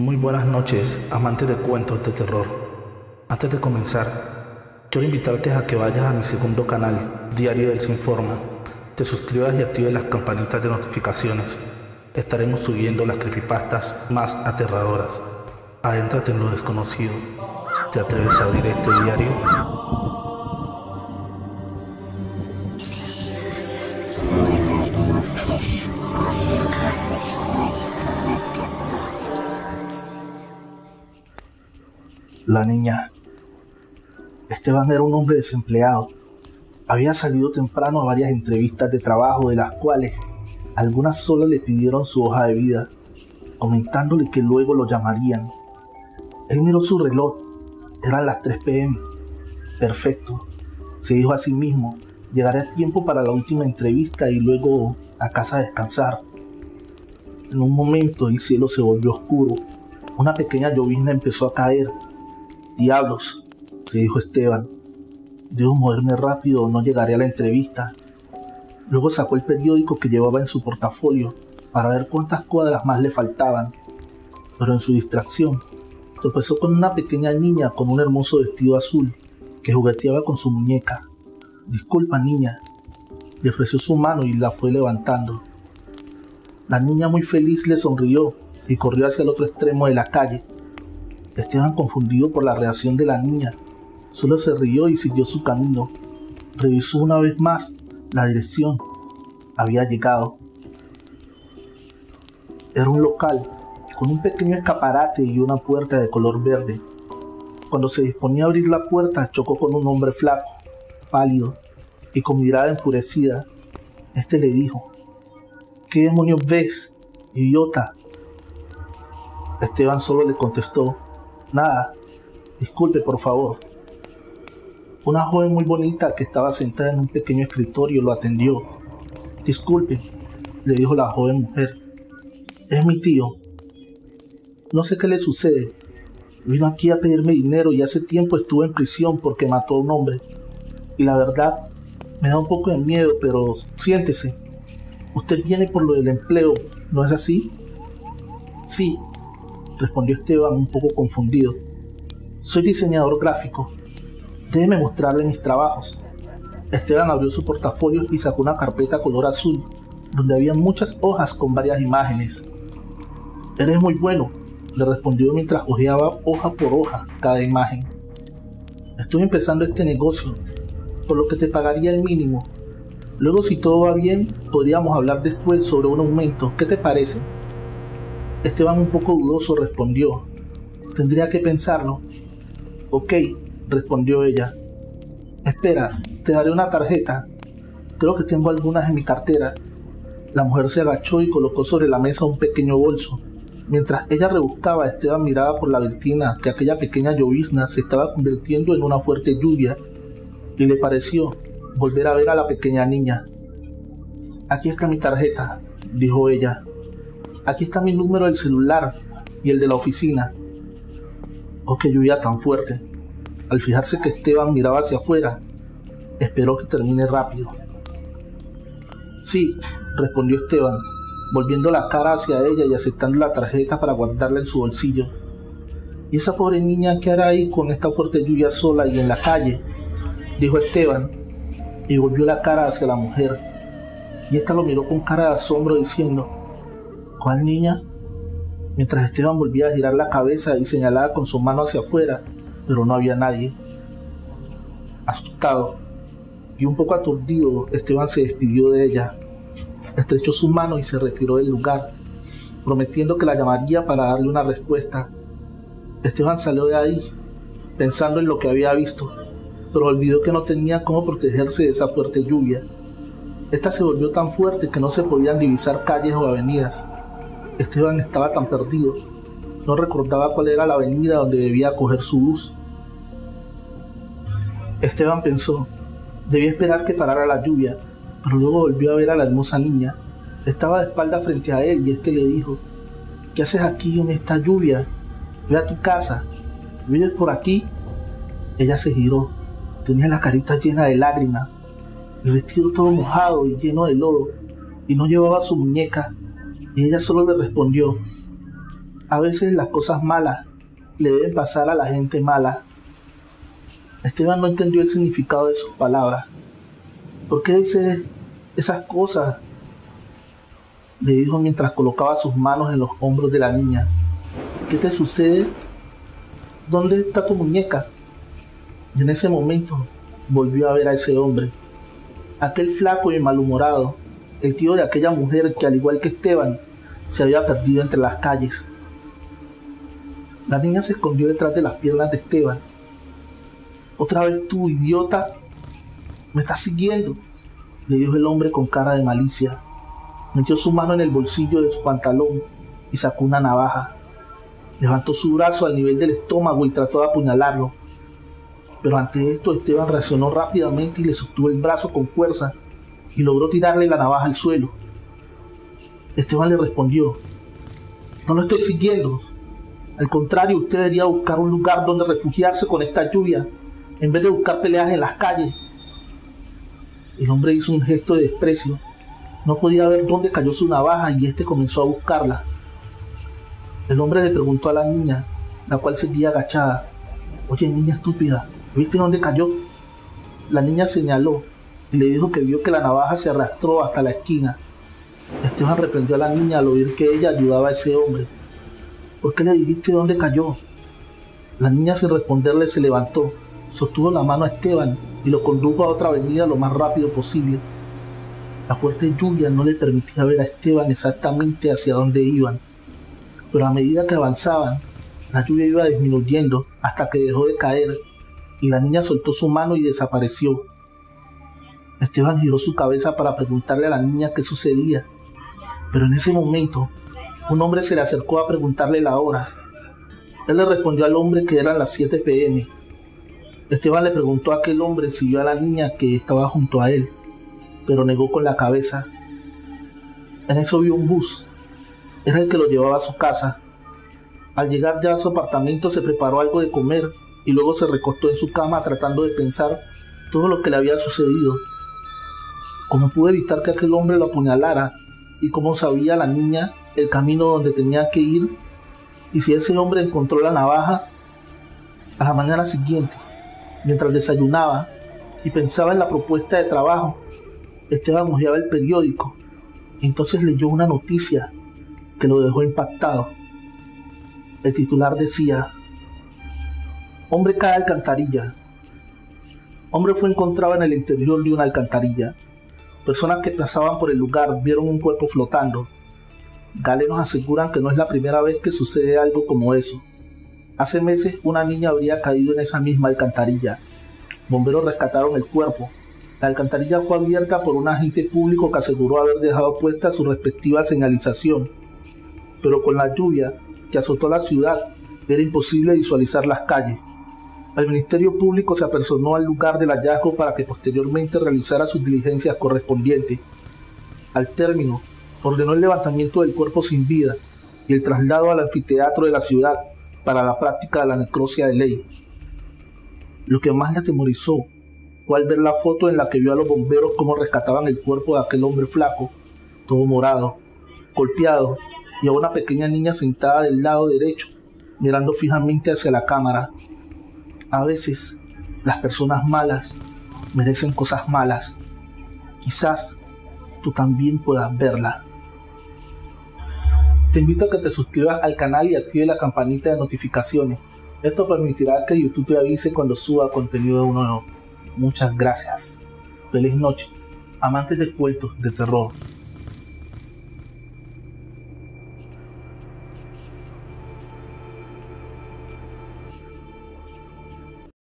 Muy buenas noches, amantes de cuentos de terror. Antes de comenzar, quiero invitarte a que vayas a mi segundo canal, Diario del Sinforma. Te suscribas y actives las campanitas de notificaciones. Estaremos subiendo las creepypastas más aterradoras. Adéntrate en lo desconocido. ¿Te atreves a abrir este diario? La niña. Esteban era un hombre desempleado. Había salido temprano a varias entrevistas de trabajo, de las cuales algunas solo le pidieron su hoja de vida, comentándole que luego lo llamarían. Él miró su reloj. Eran las 3 pm. Perfecto. Se dijo a sí mismo, llegaré a tiempo para la última entrevista y luego a casa a descansar. En un momento el cielo se volvió oscuro. Una pequeña llovizna empezó a caer Diablos, se dijo Esteban. Debo moverme rápido o no llegaré a la entrevista. Luego sacó el periódico que llevaba en su portafolio para ver cuántas cuadras más le faltaban. Pero en su distracción, tropezó con una pequeña niña con un hermoso vestido azul que jugueteaba con su muñeca. Disculpa, niña. Le ofreció su mano y la fue levantando. La niña muy feliz le sonrió y corrió hacia el otro extremo de la calle, Esteban, confundido por la reacción de la niña, solo se rió y siguió su camino. Revisó una vez más la dirección. Había llegado. Era un local con un pequeño escaparate y una puerta de color verde. Cuando se disponía a abrir la puerta, chocó con un hombre flaco, pálido y con mirada enfurecida. Este le dijo, ¿qué demonios ves, idiota? Esteban solo le contestó, Nada, disculpe por favor. Una joven muy bonita que estaba sentada en un pequeño escritorio lo atendió. Disculpe, le dijo la joven mujer. Es mi tío. No sé qué le sucede. Vino aquí a pedirme dinero y hace tiempo estuvo en prisión porque mató a un hombre. Y la verdad, me da un poco de miedo, pero siéntese. Usted viene por lo del empleo, ¿no es así? Sí, respondió Esteban un poco confundido. Soy diseñador gráfico. Déjeme mostrarle mis trabajos. Esteban abrió su portafolio y sacó una carpeta color azul, donde había muchas hojas con varias imágenes. Eres muy bueno, le respondió mientras hojeaba hoja por hoja cada imagen. Estoy empezando este negocio, por lo que te pagaría el mínimo. Luego, si todo va bien, podríamos hablar después sobre un aumento. ¿Qué te parece? Esteban un poco dudoso respondió, tendría que pensarlo. Ok, respondió ella. Espera, te daré una tarjeta. Creo que tengo algunas en mi cartera. La mujer se agachó y colocó sobre la mesa un pequeño bolso. Mientras ella rebuscaba, Esteban miraba por la ventana que aquella pequeña llovizna se estaba convirtiendo en una fuerte lluvia y le pareció volver a ver a la pequeña niña. Aquí está mi tarjeta, dijo ella. Aquí está mi número del celular y el de la oficina. Oh, qué lluvia tan fuerte. Al fijarse que Esteban miraba hacia afuera, esperó que termine rápido. Sí, respondió Esteban, volviendo la cara hacia ella y aceptando la tarjeta para guardarla en su bolsillo. ¿Y esa pobre niña qué hará ahí con esta fuerte lluvia sola y en la calle? dijo Esteban, y volvió la cara hacia la mujer. Y ésta lo miró con cara de asombro diciendo, ¿Cuál niña? Mientras Esteban volvía a girar la cabeza y señalaba con su mano hacia afuera, pero no había nadie. Asustado y un poco aturdido, Esteban se despidió de ella, estrechó su mano y se retiró del lugar, prometiendo que la llamaría para darle una respuesta. Esteban salió de ahí, pensando en lo que había visto, pero olvidó que no tenía cómo protegerse de esa fuerte lluvia. Esta se volvió tan fuerte que no se podían divisar calles o avenidas. Esteban estaba tan perdido, no recordaba cuál era la avenida donde debía coger su bus. Esteban pensó, debía esperar que parara la lluvia, pero luego volvió a ver a la hermosa niña. Estaba de espalda frente a él y este le dijo, ¿qué haces aquí en esta lluvia? Ve a tu casa, ¿vienes por aquí? Ella se giró, tenía la carita llena de lágrimas, el vestido todo mojado y lleno de lodo, y no llevaba su muñeca y ella solo le respondió, A veces las cosas malas le deben pasar a la gente mala. Esteban no entendió el significado de sus palabras. ¿Por qué dice esas cosas? Le dijo mientras colocaba sus manos en los hombros de la niña. ¿Qué te sucede? ¿Dónde está tu muñeca? Y en ese momento volvió a ver a ese hombre, aquel flaco y malhumorado, el tío de aquella mujer que al igual que Esteban se había perdido entre las calles. La niña se escondió detrás de las piernas de Esteban. Otra vez tú, idiota, me estás siguiendo, le dijo el hombre con cara de malicia. Metió su mano en el bolsillo de su pantalón y sacó una navaja. Levantó su brazo al nivel del estómago y trató de apuñalarlo. Pero ante esto Esteban reaccionó rápidamente y le sostuvo el brazo con fuerza y logró tirarle la navaja al suelo. Esteban le respondió, no lo estoy siguiendo. Al contrario, usted debería buscar un lugar donde refugiarse con esta lluvia, en vez de buscar peleas en las calles. El hombre hizo un gesto de desprecio. No podía ver dónde cayó su navaja y éste comenzó a buscarla. El hombre le preguntó a la niña, la cual seguía agachada, Oye, niña estúpida, ¿viste dónde cayó? La niña señaló le dijo que vio que la navaja se arrastró hasta la esquina. Esteban reprendió a la niña al oír que ella ayudaba a ese hombre. ¿Por qué le dijiste dónde cayó? La niña sin responderle se levantó, sostuvo la mano a Esteban y lo condujo a otra avenida lo más rápido posible. La fuerte lluvia no le permitía ver a Esteban exactamente hacia dónde iban, pero a medida que avanzaban, la lluvia iba disminuyendo hasta que dejó de caer y la niña soltó su mano y desapareció. Esteban giró su cabeza para preguntarle a la niña qué sucedía, pero en ese momento un hombre se le acercó a preguntarle la hora. Él le respondió al hombre que eran las 7 pm. Esteban le preguntó a aquel hombre si vio a la niña que estaba junto a él, pero negó con la cabeza. En eso vio un bus. Era el que lo llevaba a su casa. Al llegar ya a su apartamento se preparó algo de comer y luego se recostó en su cama tratando de pensar todo lo que le había sucedido. ¿Cómo pudo evitar que aquel hombre lo apuñalara? ¿Y cómo sabía la niña el camino donde tenía que ir? ¿Y si ese hombre encontró la navaja? A la mañana siguiente, mientras desayunaba y pensaba en la propuesta de trabajo, Esteban hojeaba el periódico. Entonces leyó una noticia que lo dejó impactado. El titular decía, Hombre cae alcantarilla. Hombre fue encontrado en el interior de una alcantarilla. Personas que pasaban por el lugar vieron un cuerpo flotando. Gale nos aseguran que no es la primera vez que sucede algo como eso. Hace meses una niña habría caído en esa misma alcantarilla. Bomberos rescataron el cuerpo. La alcantarilla fue abierta por un agente público que aseguró haber dejado puesta su respectiva señalización. Pero con la lluvia que azotó la ciudad, era imposible visualizar las calles. El Ministerio Público se apersonó al lugar del hallazgo para que posteriormente realizara sus diligencias correspondientes. Al término, ordenó el levantamiento del cuerpo sin vida y el traslado al anfiteatro de la ciudad para la práctica de la necrosia de ley. Lo que más le atemorizó fue al ver la foto en la que vio a los bomberos cómo rescataban el cuerpo de aquel hombre flaco, todo morado, golpeado, y a una pequeña niña sentada del lado derecho, mirando fijamente hacia la cámara. A veces las personas malas merecen cosas malas. Quizás tú también puedas verla. Te invito a que te suscribas al canal y active la campanita de notificaciones. Esto permitirá que YouTube te avise cuando suba contenido nuevo. Muchas gracias. Feliz noche, amantes de cuentos de terror.